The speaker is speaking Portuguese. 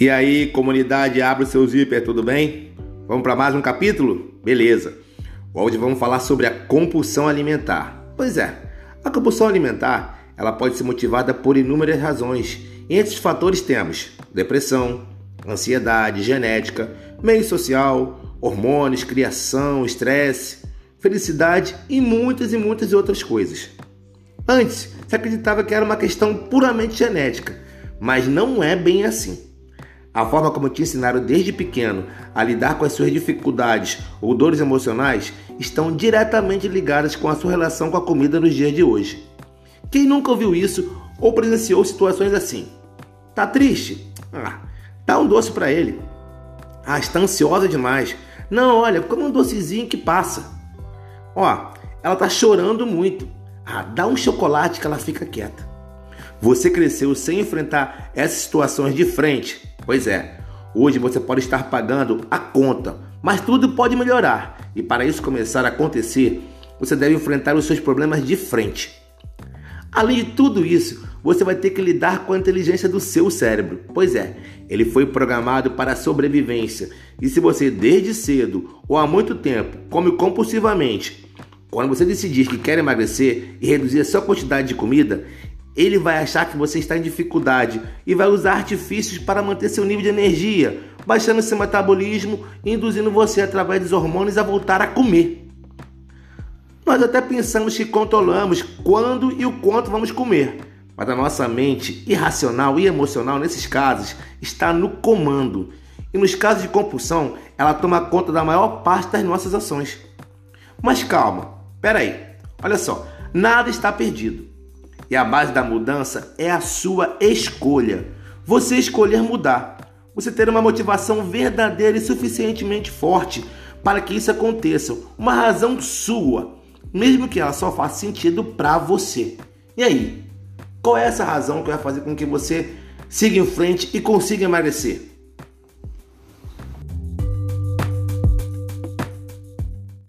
E aí, comunidade, abre o seu zíper, tudo bem? Vamos para mais um capítulo? Beleza. Hoje vamos falar sobre a compulsão alimentar. Pois é, a compulsão alimentar ela pode ser motivada por inúmeras razões. Entre esses fatores temos depressão, ansiedade, genética, meio social, hormônios, criação, estresse, felicidade e muitas e muitas outras coisas. Antes, se acreditava que era uma questão puramente genética, mas não é bem assim. A forma como te ensinaram desde pequeno a lidar com as suas dificuldades ou dores emocionais estão diretamente ligadas com a sua relação com a comida nos dias de hoje. Quem nunca ouviu isso ou presenciou situações assim? Tá triste? Ah, dá um doce para ele. Ah, está ansiosa demais. Não, olha, come um docezinho que passa. Ó, ela tá chorando muito. Ah, dá um chocolate que ela fica quieta. Você cresceu sem enfrentar essas situações de frente Pois é, hoje você pode estar pagando a conta, mas tudo pode melhorar. E para isso começar a acontecer, você deve enfrentar os seus problemas de frente. Além de tudo isso, você vai ter que lidar com a inteligência do seu cérebro. Pois é, ele foi programado para a sobrevivência. E se você desde cedo ou há muito tempo come compulsivamente, quando você decidir que quer emagrecer e reduzir a sua quantidade de comida, ele vai achar que você está em dificuldade e vai usar artifícios para manter seu nível de energia, baixando seu metabolismo e induzindo você através dos hormônios a voltar a comer. Nós até pensamos que controlamos quando e o quanto vamos comer, mas a nossa mente irracional e emocional nesses casos está no comando. E nos casos de compulsão, ela toma conta da maior parte das nossas ações. Mas calma, peraí, olha só, nada está perdido. E a base da mudança é a sua escolha. Você escolher mudar. Você ter uma motivação verdadeira e suficientemente forte para que isso aconteça. Uma razão sua, mesmo que ela só faça sentido para você. E aí? Qual é essa razão que vai fazer com que você siga em frente e consiga emagrecer?